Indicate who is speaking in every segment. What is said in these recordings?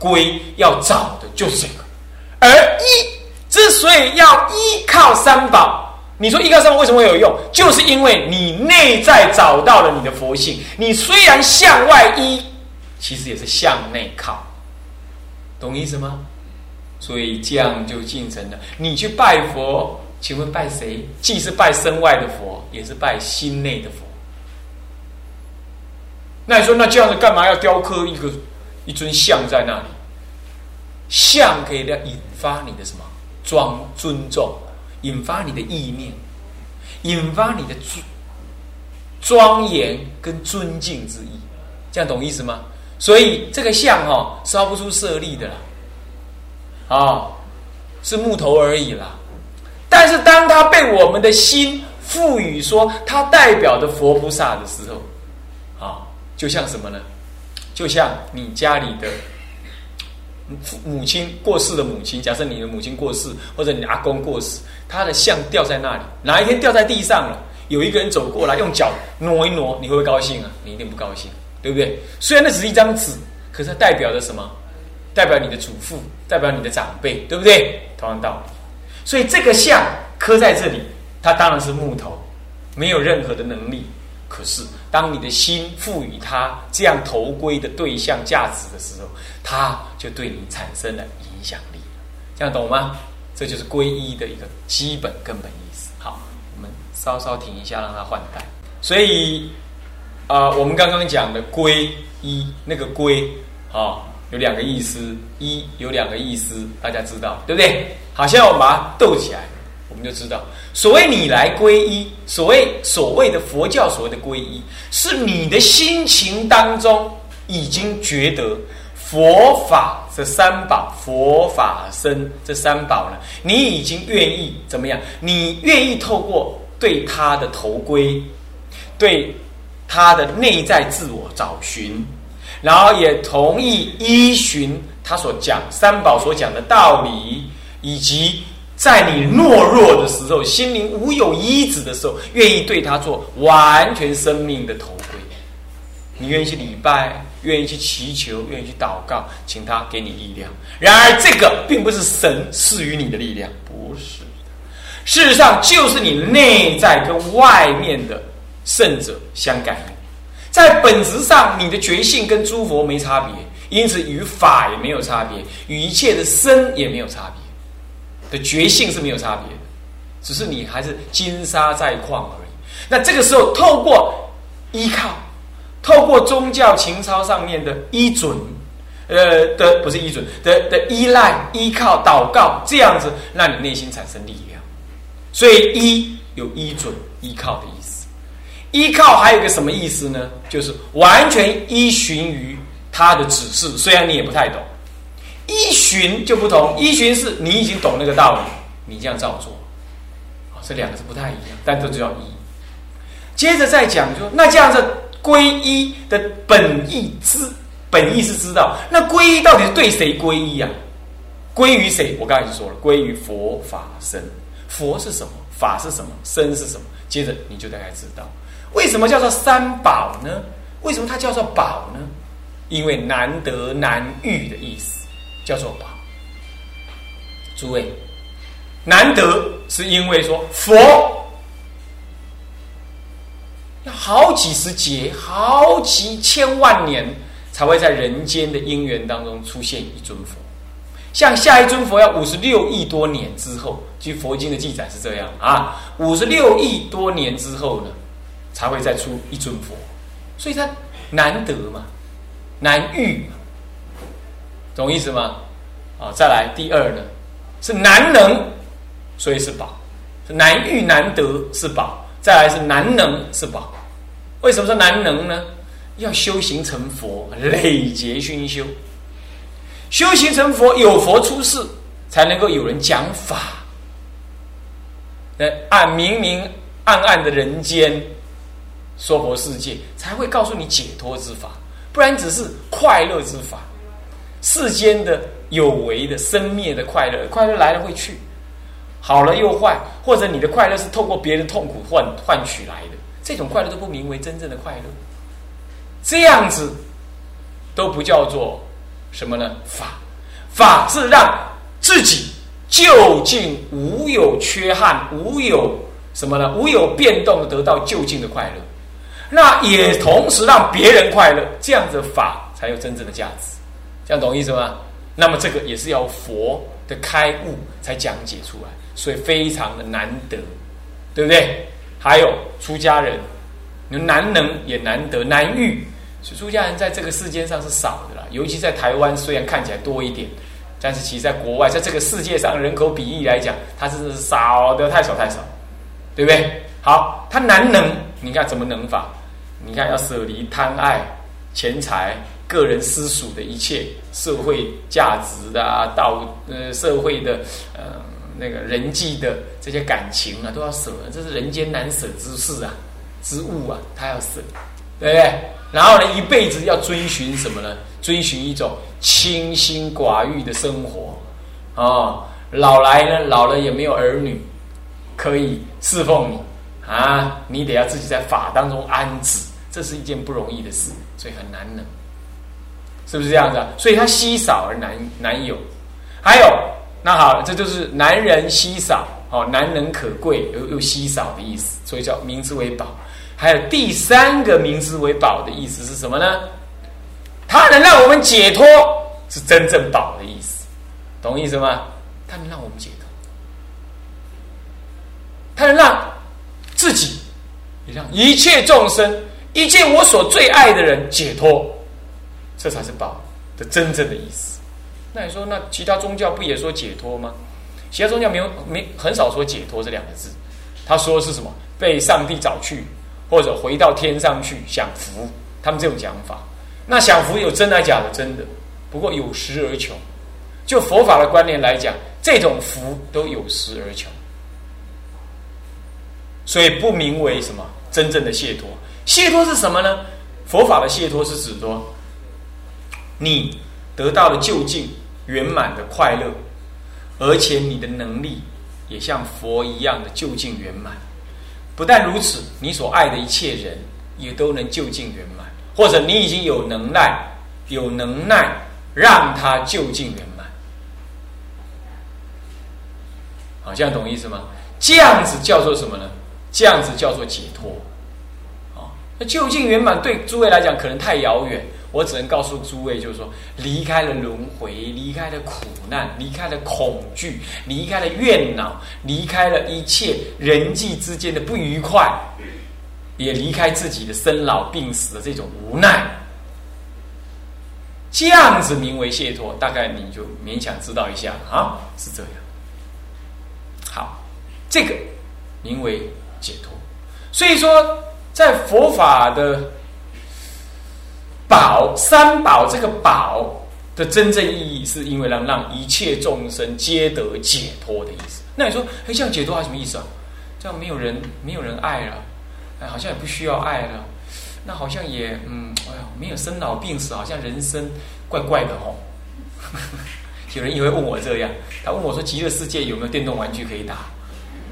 Speaker 1: 归要找的就是这个。而一之所以要依靠三宝，你说依靠三宝为什么会有用？就是因为你内在找到了你的佛性。你虽然向外依，其实也是向内靠，懂意思吗？所以这样就进成了。你去拜佛，请问拜谁？既是拜身外的佛，也是拜心内的佛。那你说，那这样子干嘛要雕刻一个一尊像在那里？像可以来引发你的什么庄尊重，引发你的意念，引发你的尊庄严跟尊敬之意，这样懂意思吗？所以这个像哦，烧不出舍利的啦，啊，是木头而已啦。但是当它被我们的心赋予说它代表的佛菩萨的时候，啊，就像什么呢？就像你家里的。母亲过世的母亲，假设你的母亲过世，或者你阿公过世，他的像掉在那里，哪一天掉在地上了，有一个人走过来用脚挪一挪，你会不会高兴啊？你一定不高兴，对不对？虽然那只是一张纸，可是它代表着什么？代表你的祖父，代表你的长辈，对不对？同样道理。所以这个像刻在这里，它当然是木头，没有任何的能力。可是，当你的心赋予它这样投归的对象价值的时候，它就对你产生了影响力。这样懂吗？这就是皈依的一个基本根本意思。好，我们稍稍停一下，让它换代。所以，啊，我们刚刚讲的皈依，那个皈啊，有两个意思，一有两个意思，大家知道对不对？好，现在我们把它斗起来。我们就知道，所谓你来皈依，所谓所谓的佛教所谓的皈依，是你的心情当中已经觉得佛法这三宝、佛法僧这三宝了，你已经愿意怎么样？你愿意透过对他的头归，对他的内在自我找寻，然后也同意依循他所讲三宝所讲的道理，以及。在你懦弱的时候，心灵无有依止的时候，愿意对他做完全生命的投归，你愿意去礼拜，愿意去祈求，愿意去祷告，请他给你力量。然而，这个并不是神赐予你的力量，不是的。事实上，就是你内在跟外面的圣者相感应，在本质上，你的觉性跟诸佛没差别，因此与法也没有差别，与一切的身也没有差别。的觉性是没有差别的，只是你还是金沙在矿而已。那这个时候，透过依靠，透过宗教情操上面的依准，呃的不是依准的的依赖、依靠、祷告，这样子让你内心产生力量。所以依有依准、依靠的意思。依靠还有个什么意思呢？就是完全依循于他的指示，虽然你也不太懂。依循就不同，依循是你已经懂那个道理，你这样照做，这两个是不太一样，但都叫依。接着再讲，就那这样子皈依的本意知，本意是知道，那皈依到底是对谁皈依呀？归于谁？我刚才已经说了，归于佛法身。佛是什么？法是什么？身是什么？接着你就大概知道，为什么叫做三宝呢？为什么它叫做宝呢？因为难得难遇的意思。叫做宝，诸位，难得是因为说佛要好几十劫、好几千万年才会在人间的因缘当中出现一尊佛，像下一尊佛要五十六亿多年之后，据佛经的记载是这样啊，五十六亿多年之后呢，才会再出一尊佛，所以它难得嘛，难遇嘛。懂意思吗？啊，再来第二呢，是难能，所以是宝；是难遇难得是宝。再来是难能是宝。为什么说难能呢？要修行成佛，累劫熏修，修行成佛，有佛出世，才能够有人讲法。那，暗明明暗暗的人间娑婆世界，才会告诉你解脱之法，不然只是快乐之法。世间的有为的生灭的快乐，快乐来了会去，好了又坏，或者你的快乐是透过别人痛苦换换取来的，这种快乐都不名为真正的快乐，这样子都不叫做什么呢？法，法是让自己就近无有缺憾，无有什么呢？无有变动，得到就近的快乐。那也同时让别人快乐，这样子法才有真正的价值。要懂意思吗？那么这个也是要佛的开悟才讲解出来，所以非常的难得，对不对？还有出家人，难能也难得，难遇。所以出家人在这个世间上是少的啦，尤其在台湾，虽然看起来多一点，但是其实在国外，在这个世界上人口比例来讲，它是少的太少太少，对不对？好，他难能，你看怎么能法？你看要舍离贪爱、钱财、个人私属的一切社会价值的啊，道呃社会的呃那个人际的这些感情啊，都要舍，这是人间难舍之事啊，之物啊，他要舍，对不对？然后呢，一辈子要追寻什么呢？追寻一种清心寡欲的生活啊。老来呢，老了也没有儿女可以侍奉你啊，你得要自己在法当中安置，这是一件不容易的事，所以很难呢，是不是这样子？所以它稀少而难难有。还有，那好，这就是男人稀少，哦，难能可贵又又稀少的意思，所以叫名之为宝。还有第三个名之为宝的意思是什么呢？它能让我们解脱，是真正宝的意思，懂意思吗？它能让我们解脱，它能让自己，也让一切众生，一切我所最爱的人解脱，这才是宝的真正的意思。那你说，那其他宗教不也说解脱吗？其他宗教没有没很少说解脱这两个字，他说是什么？被上帝找去。或者回到天上去享福，他们这种讲法，那享福有真的假的？真的，不过有时而穷。就佛法的观念来讲，这种福都有时而穷，所以不名为什么真正的解脱。解脱是什么呢？佛法的解脱是指说，你得到了就近圆满的快乐，而且你的能力也像佛一样的就近圆满。不但如此，你所爱的一切人也都能就近圆满，或者你已经有能耐、有能耐让他就近圆满。好，这样懂意思吗？这样子叫做什么呢？这样子叫做解脱。啊，那就近圆满对诸位来讲可能太遥远。我只能告诉诸位，就是说，离开了轮回，离开了苦难，离开了恐惧，离开了怨恼，离开了一切人际之间的不愉快，也离开自己的生老病死的这种无奈，这样子名为解脱，大概你就勉强知道一下啊，是这样。好，这个名为解脱。所以说，在佛法的。宝三宝这个宝的真正意义，是因为让让一切众生皆得解脱的意思。那你说，哎，这样解脱还什么意思啊？这样没有人没有人爱了，哎，好像也不需要爱了。那好像也，嗯，哎呀，没有生老病死，好像人生怪怪的哦。有人也会问我这样，他问我说：极乐世界有没有电动玩具可以打？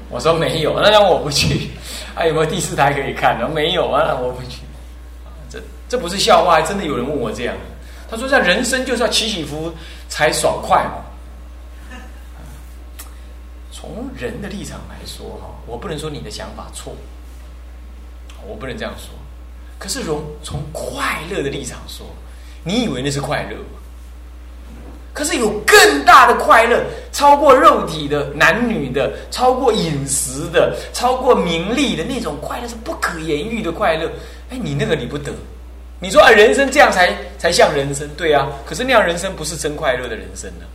Speaker 1: 我说没有，那让我不去。还 有没有第四台可以看？没有啊，我不去。这不是笑话，真的有人问我这样。他说：“在人生就是要起起伏才爽快嘛。”从人的立场来说，哈，我不能说你的想法错，我不能这样说。可是从从快乐的立场说，你以为那是快乐吗？可是有更大的快乐，超过肉体的、男女的，超过饮食的，超过名利的那种快乐，是不可言喻的快乐。哎，你那个你不得。你说啊，人生这样才才像人生，对啊。可是那样人生不是真快乐的人生呢。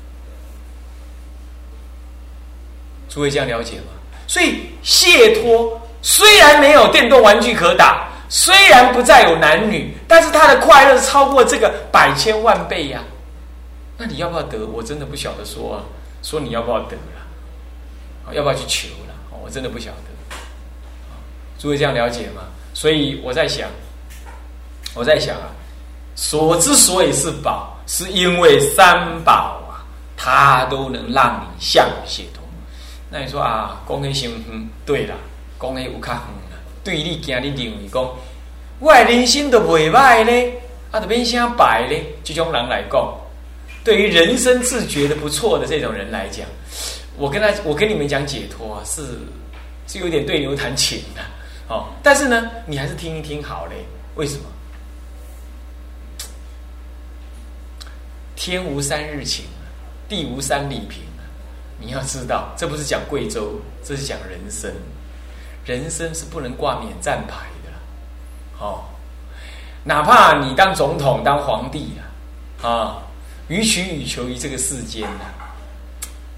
Speaker 1: 诸位这样了解吗？所以解脱虽然没有电动玩具可打，虽然不再有男女，但是他的快乐超过这个百千万倍呀。那你要不要得？我真的不晓得说啊，说你要不要得了？要不要去求了？我真的不晓得。诸位这样了解吗？所以我在想。我在想啊，所之所以是宝，是因为三宝啊，它都能让你向解脱。那你说啊，讲起先远，对啦，讲起有较远啦。对你今日认为讲，我的人生都未歹咧，啊，就变啥白咧？这种人来讲，对于人生自觉的不错的这种人来讲，我跟他，我跟你们讲解脱啊，是是有点对牛弹琴的哦。但是呢，你还是听一听好嘞。为什么？天无三日晴，地无三里平。你要知道，这不是讲贵州，这是讲人生。人生是不能挂免战牌的，哦。哪怕你当总统、当皇帝啊，啊，予取予求于这个世间呢，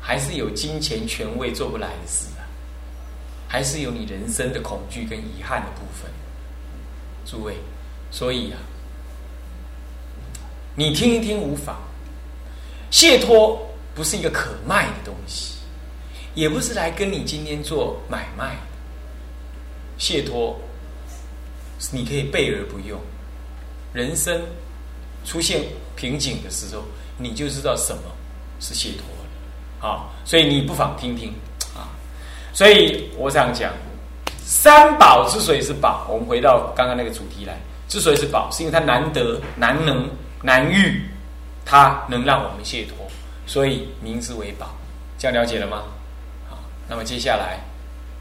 Speaker 1: 还是有金钱、权位做不来的事啊，还是有你人生的恐惧跟遗憾的部分。诸位，所以啊，你听一听无妨。解脱不是一个可卖的东西，也不是来跟你今天做买卖。解脱，你可以备而不用。人生出现瓶颈的时候，你就知道什么是解脱了啊！所以你不妨听听啊！所以我想讲，三宝之所以是宝，我们回到刚刚那个主题来，之所以是宝，是因为它难得、难能、难遇，它能让我们解脱，所以名之为宝。这样了解了吗？好，那么接下来，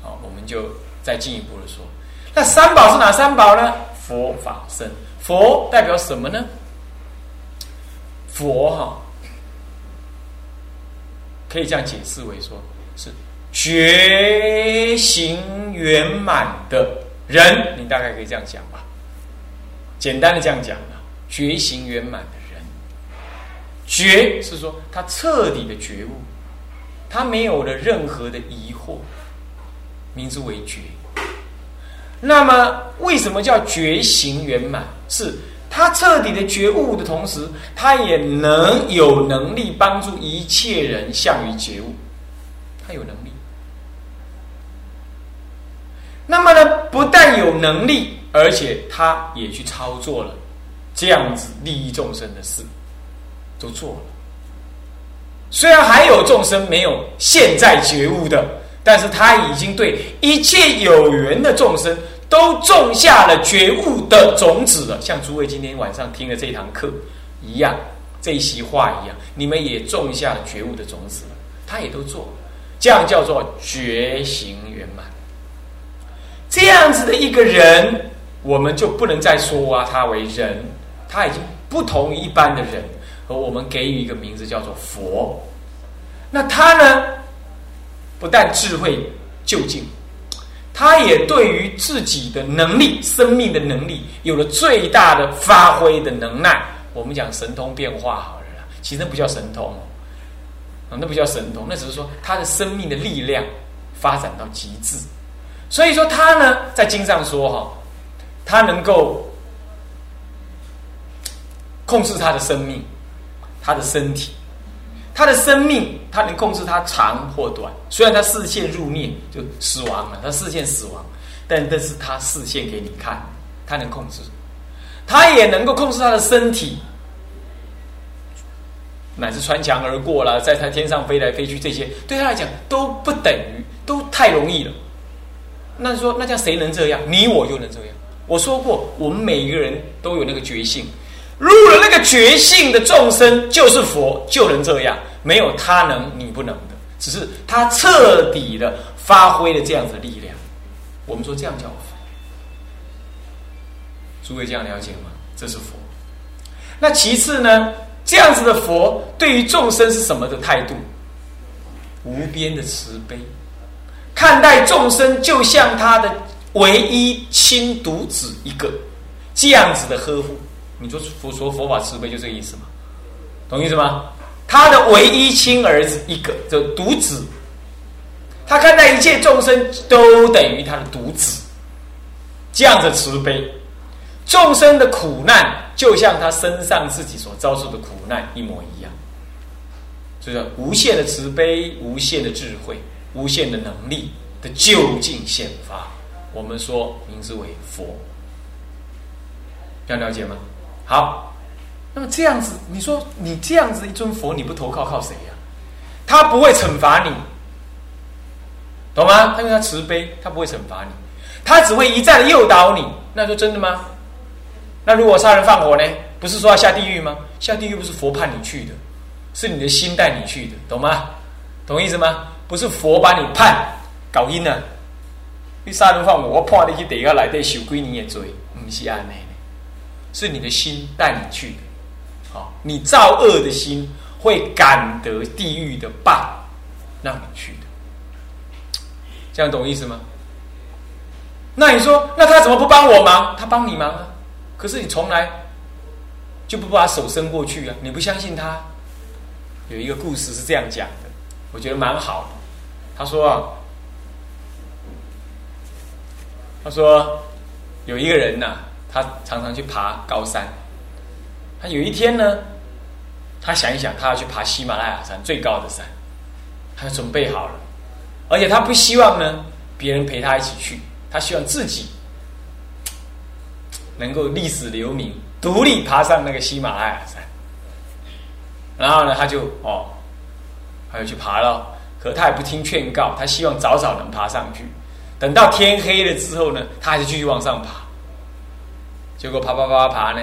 Speaker 1: 好，我们就再进一步的说，那三宝是哪三宝呢？佛法僧。佛代表什么呢？佛哈，可以这样解释为说，是觉行圆满的人。你大概可以这样讲吧，简单的这样讲啊，觉行圆满的人，觉是说他彻底的觉悟，他没有了任何的疑惑，名之为觉。那么，为什么叫觉醒圆满？是他彻底的觉悟的同时，他也能有能力帮助一切人向于觉悟，他有能力。那么呢，不但有能力，而且他也去操作了这样子利益众生的事，都做了。虽然还有众生没有现在觉悟的。但是他已经对一切有缘的众生都种下了觉悟的种子了，像诸位今天晚上听的这堂课一样，这一席话一样，你们也种下了觉悟的种子了，他也都做了，这样叫做觉行圆满。这样子的一个人，我们就不能再说啊，他为人，他已经不同于一般的人，和我们给予一个名字叫做佛。那他呢？不但智慧就近，他也对于自己的能力、生命的能力有了最大的发挥的能耐。我们讲神通变化好了，其实那不叫神通，啊，那不叫神通，那只是说他的生命的力量发展到极致。所以说他呢，在经上说哈，他能够控制他的生命，他的身体。他的生命，他能控制他长或短。虽然他视线入灭就死亡了，他视线死亡，但但是他视线给你看，他能控制。他也能够控制他的身体，乃至穿墙而过了，在他天上飞来飞去，这些对他来讲都不等于，都太容易了。那说，那叫谁能这样？你我就能这样。我说过，我们每一个人都有那个觉性。入了那个觉性的众生，就是佛，就能这样。没有他能，你不能的。只是他彻底的发挥了这样子的力量。我们说这样叫佛。诸位这样了解吗？这是佛。那其次呢？这样子的佛对于众生是什么的态度？无边的慈悲，看待众生就像他的唯一亲独子一个，这样子的呵护。你说佛说佛法慈悲就这个意思吗？懂意思吗？他的唯一亲儿子一个，就独子，他看待一切众生都等于他的独子，这样的慈悲，众生的苦难就像他身上自己所遭受的苦难一模一样，所以说无限的慈悲、无限的智慧、无限的能力的究竟显发，我们说名字为佛，要了解吗？好，那么这样子，你说你这样子一尊佛，你不投靠靠谁呀？他不会惩罚你，懂吗？他因为他慈悲，他不会惩罚你，他只会一再的诱导你。那说真的吗？那如果杀人放火呢？不是说要下地狱吗？下地狱不是佛判你去的，是你的心带你去的，懂吗？懂意思吗？不是佛把你判搞阴了，你杀人放火，我判你去地下来底受几年的罪，不是安的，是你的心带你去的。好，你造恶的心会感得地狱的报，让你去的。这样懂意思吗？那你说，那他怎么不帮我忙？他帮你忙啊，可是你从来就不把手伸过去啊！你不相信他？有一个故事是这样讲的，我觉得蛮好的。他说啊，他说有一个人呐，他常常去爬高山。他有一天呢，他想一想，他要去爬喜马拉雅山最高的山，他准备好了，而且他不希望呢别人陪他一起去。他希望自己能够历史留名，独立爬上那个喜马拉雅山。然后呢，他就哦，他就去爬了。可他也不听劝告，他希望早早能爬上去。等到天黑了之后呢，他还是继续往上爬。结果爬爬爬爬呢，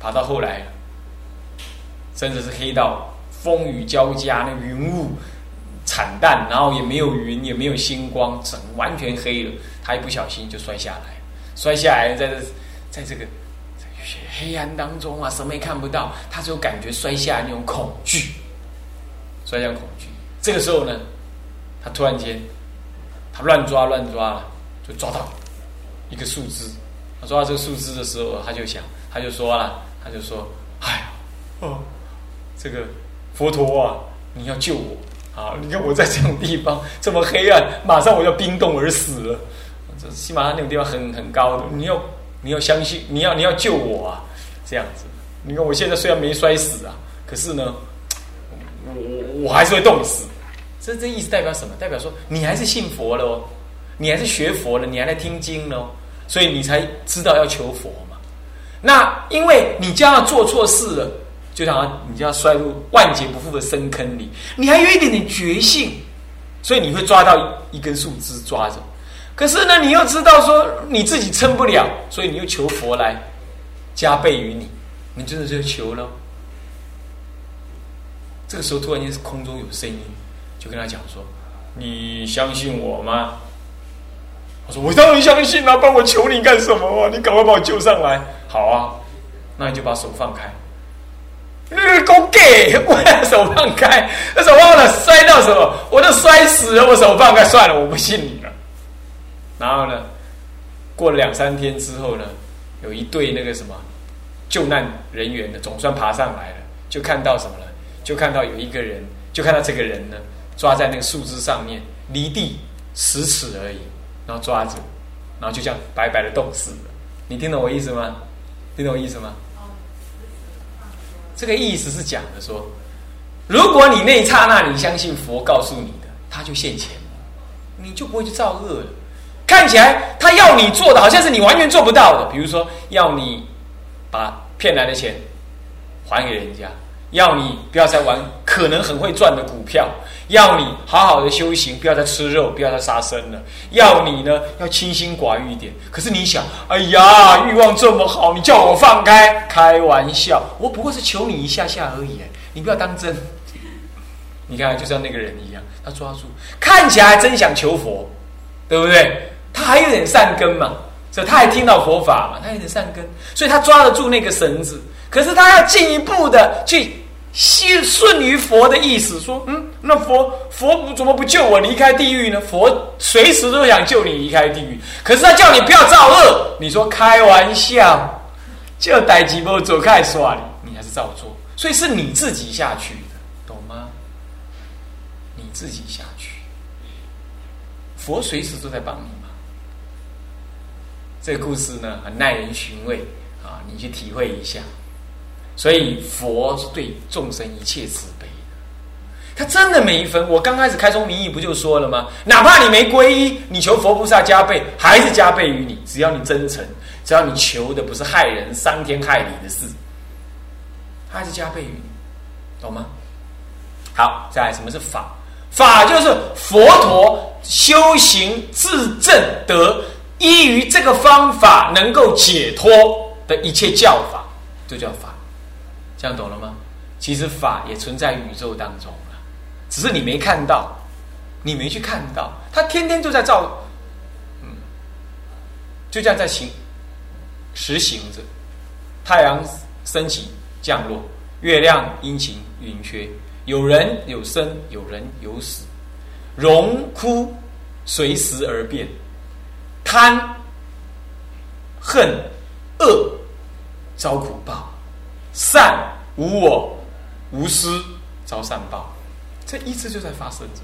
Speaker 1: 爬到后来，真的是黑到风雨交加，那云雾。惨淡，然后也没有云，也没有星光，整完全黑了。他一不小心就摔下来，摔下来，在这，在这个黑暗当中啊，什么也看不到，他就感觉摔下那种恐惧，摔下恐惧。这个时候呢，他突然间，他乱抓乱抓，就抓到一个树枝。抓到这个树枝的时候，他就想，他就说了，他就说：“哎，哦，这个佛陀啊，你要救我。”啊！你看我在这种地方 这么黑暗，马上我要冰冻而死了。这喜马拉雅那种地方很很高的，你要你要相信，你要你要救我啊！这样子，你看我现在虽然没摔死啊，可是呢，我我我还是会冻死。这这意思代表什么？代表说你还是信佛了哦，你还是学佛了，你还在听经喽，所以你才知道要求佛嘛。那因为你将要做错事了。就像你就要摔入万劫不复的深坑里，你还有一点点觉性，所以你会抓到一根树枝抓着。可是呢，你又知道说你自己撑不了，所以你又求佛来加倍于你，你真的就求了。这个时候突然间是空中有声音，就跟他讲说：“你相信我吗？”：“我当然相信啊，帮我求你干什么啊？你赶快把我救上来。”好啊，那你就把手放开。那个狗给，我手放开，那手忘了摔到什么，我都摔死了。我手放开算了，我不信你了。然后呢，过了两三天之后呢，有一对那个什么救难人员呢，总算爬上来了，就看到什么了？就看到有一个人，就看到这个人呢，抓在那个树枝上面，离地十尺而已，然后抓着，然后就这样白白的冻死了。你听懂我意思吗？听懂我意思吗？这个意思是讲的说，如果你那一刹那你相信佛告诉你的，他就现钱，你就不会去造恶了。看起来他要你做的好像是你完全做不到的，比如说要你把骗来的钱还给人家，要你不要再玩可能很会赚的股票，要你好好的修行，不要再吃肉，不要再杀生了，要你呢要清心寡欲一点。可是你想，哎呀，欲望这么好，你叫我放开？开玩笑，我不过是求你一下下而已，你不要当真。你看，就像那个人一样，他抓住，看起来真想求佛，对不对？他还有点善根嘛，所以他还听到佛法嘛，他有点善根，所以他抓得住那个绳子。可是他要进一步的去。信顺于佛的意思，说，嗯，那佛佛怎么不救我离开地狱呢？佛随时都想救你离开地狱，可是他叫你不要造恶。你说开玩笑，就逮几波走开耍你，你还是照做。所以是你自己下去的，懂吗？你自己下去，佛随时都在帮你嘛。这个故事呢，很耐人寻味啊，你去体会一下。所以佛是对众生一切慈悲的，他真的每一分。我刚开始开宗明义不就说了吗？哪怕你没皈依，你求佛菩萨加倍，还是加倍于你。只要你真诚，只要你求的不是害人、伤天害理的事，还是加倍于你，懂吗？好，再来，什么是法？法就是佛陀修行自正得依于这个方法能够解脱的一切教法，就叫法。这样懂了吗？其实法也存在宇宙当中了，只是你没看到，你没去看到，它天天就在造，嗯，就这样在行实行着。太阳升起降落，月亮阴晴圆缺，有人有生，有人有死，荣枯随时而变，贪恨恶遭苦报，善无我。无私遭善报，这一直就在发生着。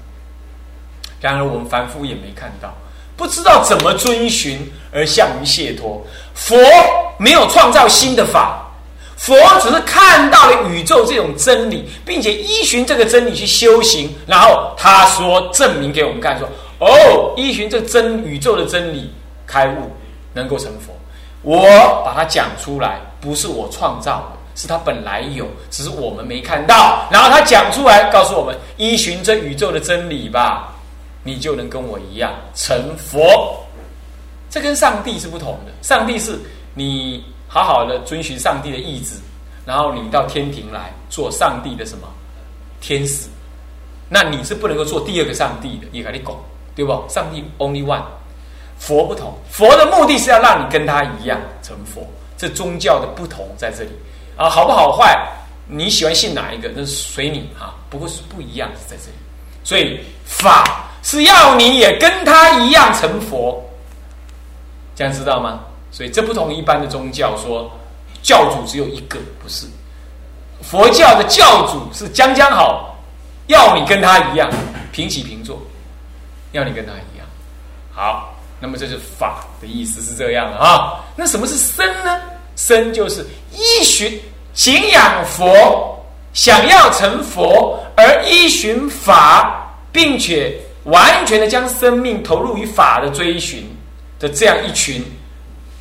Speaker 1: 然而我们凡夫也没看到，不知道怎么遵循而向于解脱。佛没有创造新的法，佛只是看到了宇宙这种真理，并且依循这个真理去修行。然后他说证明给我们看，说：“哦，依循这真宇宙的真理开悟，能够成佛。”我把它讲出来，不是我创造的。是他本来有，只是我们没看到。然后他讲出来，告诉我们：依循这宇宙的真理吧，你就能跟我一样成佛。这跟上帝是不同的。上帝是你好好的遵循上帝的意志，然后你到天庭来做上帝的什么天使。那你是不能够做第二个上帝的，你赶紧拱，对不？上帝 only one，佛不同。佛的目的是要让你跟他一样成佛。这宗教的不同在这里。啊，好不好坏？你喜欢信哪一个？那随你哈。不过是不一样是在这里，所以法是要你也跟他一样成佛，这样知道吗？所以这不同一般的宗教说教主只有一个，不是佛教的教主是将将好，要你跟他一样平起平坐，要你跟他一样。好，那么这是法的意思是这样的啊。那什么是身呢？身就是依循敬仰佛，想要成佛而依循法，并且完全的将生命投入于法的追寻的这样一群，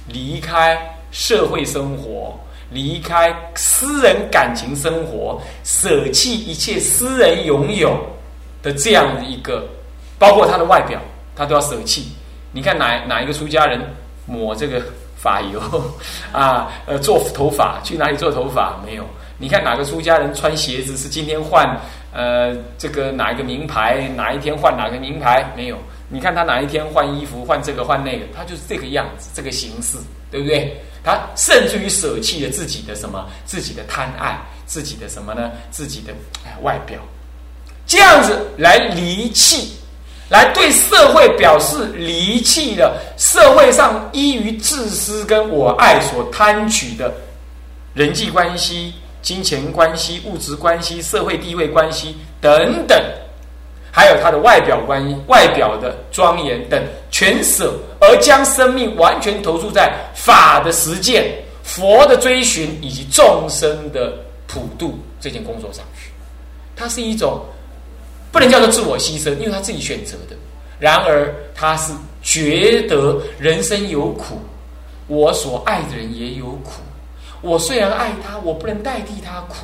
Speaker 1: 离开社会生活，离开私人感情生活，舍弃一切私人拥有的这样的一个，包括他的外表，他都要舍弃。你看哪哪一个出家人抹这个？发油啊，呃，做头发去哪里做头发？没有。你看哪个出家人穿鞋子是今天换呃这个哪一个名牌，哪一天换哪个名牌？没有。你看他哪一天换衣服换这个换那个，他就是这个样子，这个形式，对不对？他甚至于舍弃了自己的什么，自己的贪爱，自己的什么呢？自己的外表，这样子来离弃。来对社会表示离弃了社会上依于自私跟我爱所贪取的人际关系、金钱关系、物质关系、社会地位关系等等，还有他的外表关系、外表的庄严等全舍，而将生命完全投注在法的实践、佛的追寻以及众生的普度这件工作上去。它是一种。不能叫做自我牺牲，因为他自己选择的。然而，他是觉得人生有苦，我所爱的人也有苦。我虽然爱他，我不能代替他苦。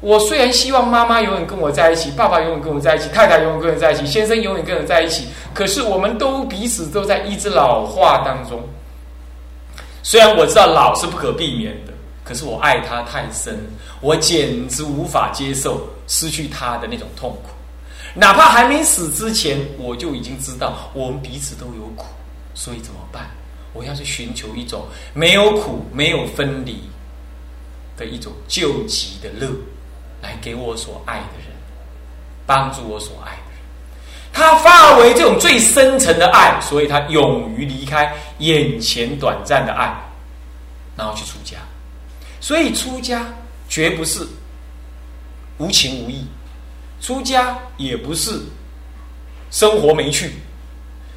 Speaker 1: 我虽然希望妈妈永远跟我在一起，爸爸永远跟我在一起，太太永远跟我在一起，先生永远跟我在一起。可是，我们都彼此都在一直老化当中。虽然我知道老是不可避免的，可是我爱他太深，我简直无法接受失去他的那种痛苦。哪怕还没死之前，我就已经知道我们彼此都有苦，所以怎么办？我要去寻求一种没有苦、没有分离的一种救急的乐，来给我所爱的人，帮助我所爱的人。他发为这种最深沉的爱，所以他勇于离开眼前短暂的爱，然后去出家。所以出家绝不是无情无义。出家也不是生活没趣，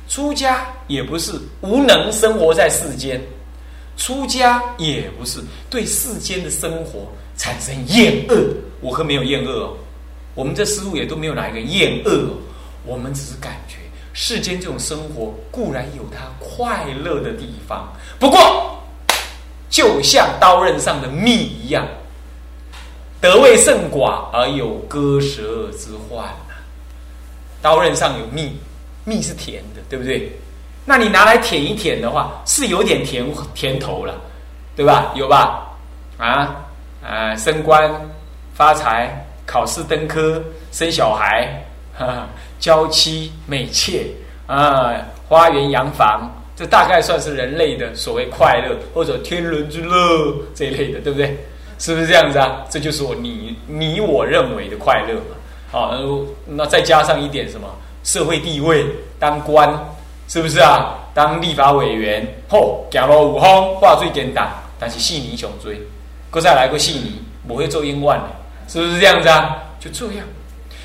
Speaker 1: 出家也不是无能生活在世间，出家也不是对世间的生活产生厌恶。我可没有厌恶哦，我们这思路也都没有哪一个厌恶哦。我们只是感觉世间这种生活固然有它快乐的地方，不过就像刀刃上的蜜一样。得位甚寡而有割舌之患呐，刀刃上有蜜，蜜是甜的，对不对？那你拿来舔一舔的话，是有点甜甜头了，对吧？有吧？啊啊，升官发财、考试登科、生小孩、哈 娇妻美妾啊、花园洋房，这大概算是人类的所谓快乐或者天伦之乐这一类的，对不对？是不是这样子啊？这就是我你你我认为的快乐嘛。好，那再加上一点什么社会地位，当官，是不是啊？当立法委员，吼，行路有风，话最简单，但是细泥想追，搁再来个细泥，不会做冤枉的，是不是这样子啊？就这样。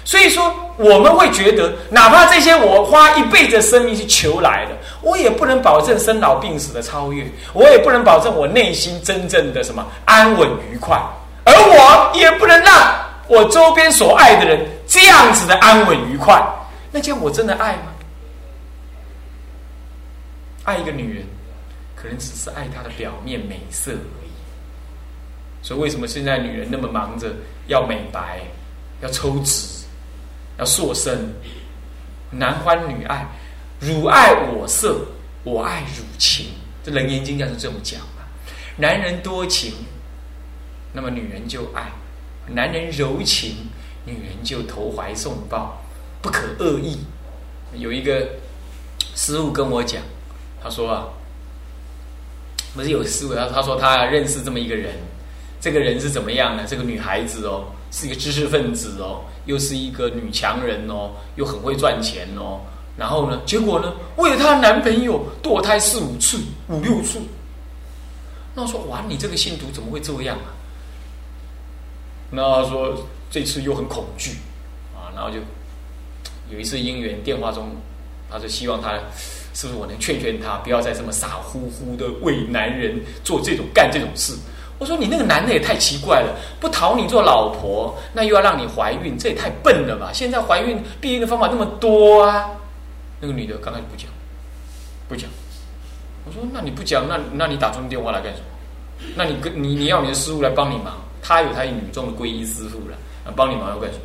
Speaker 1: 所以说，我们会觉得，哪怕这些我花一辈子生命去求来的，我也不能保证生老病死的超越，我也不能保证我内心真正的什么安稳愉快，而我也不能让我周边所爱的人这样子的安稳愉快。那这样我真的爱吗？爱一个女人，可能只是爱她的表面美色而已。所以，为什么现在女人那么忙着要美白、要抽脂？要塑身，男欢女爱，汝爱我色，我爱汝情。这《楞严经》就是这么讲嘛。男人多情，那么女人就爱；男人柔情，女人就投怀送抱，不可恶意。有一个师傅跟我讲，他说啊，不是有师傅，他他说他认识这么一个人，这个人是怎么样呢？这个女孩子哦。是一个知识分子哦，又是一个女强人哦，又很会赚钱哦。然后呢，结果呢，为了她男朋友堕胎四五次、五六次。那我说：哇，你这个信徒怎么会这样啊？那说这次又很恐惧啊，然后就有一次姻缘电话中，他就希望他是不是我能劝劝他，不要再这么傻乎乎的为男人做这种干这种事。我说你那个男的也太奇怪了，不讨你做老婆，那又要让你怀孕，这也太笨了吧！现在怀孕避孕的方法那么多啊。那个女的刚开始不讲，不讲。我说那你不讲，那那你打中电话来干什么？那你跟你你要你的师傅来帮你忙，他有他女众的皈依师傅了，帮你忙要干什么？